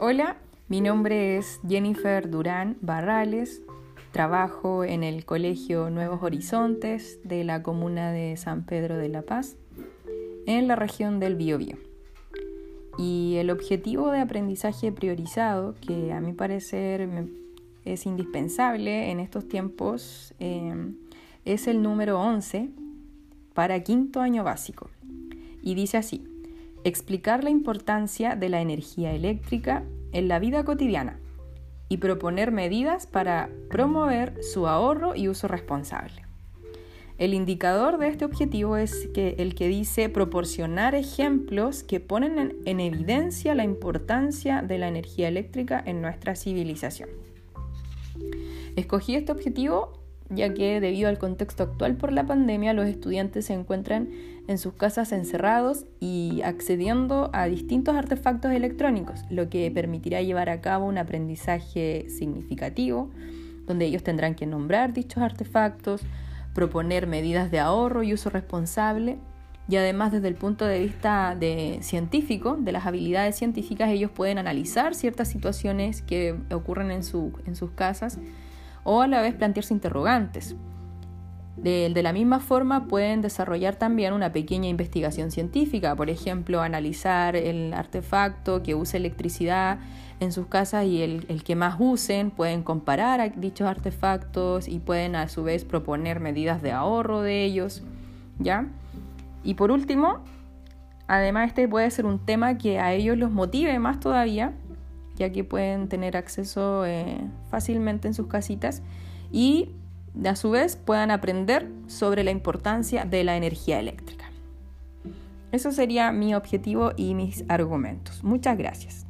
Hola, mi nombre es Jennifer Durán Barrales. Trabajo en el Colegio Nuevos Horizontes de la comuna de San Pedro de la Paz, en la región del Biobío. Y el objetivo de aprendizaje priorizado, que a mi parecer es indispensable en estos tiempos, eh, es el número 11 para quinto año básico. Y dice así, explicar la importancia de la energía eléctrica en la vida cotidiana y proponer medidas para promover su ahorro y uso responsable. El indicador de este objetivo es que el que dice proporcionar ejemplos que ponen en, en, evidencia la importancia de la energía eléctrica en nuestra civilización. Escogí este objetivo ya que debido al contexto actual por la pandemia los estudiantes se encuentran en sus casas encerrados y accediendo a distintos artefactos electrónicos, lo que permitirá llevar a cabo un aprendizaje significativo, donde ellos tendrán que nombrar dichos artefactos, proponer medidas de ahorro y uso responsable, y además desde el punto de vista de científico, de las habilidades científicas, ellos pueden analizar ciertas situaciones que ocurren en, su, en sus casas o a la vez plantearse interrogantes. De, la misma forma pueden desarrollar también una pequeña investigación científica, por ejemplo, analizar el artefacto que use electricidad en sus casas y el, el que más usen, pueden comparar dichos artefactos y pueden a su vez proponer medidas de ahorro de ellos, ¿ya? Y por último, además este puede ser un tema que a ellos los motive más todavía, ya que pueden tener acceso eh, fácilmente en sus casitas y a su vez puedan aprender sobre la importancia de la energía eléctrica. Eso sería mi objetivo y mis argumentos. Muchas gracias.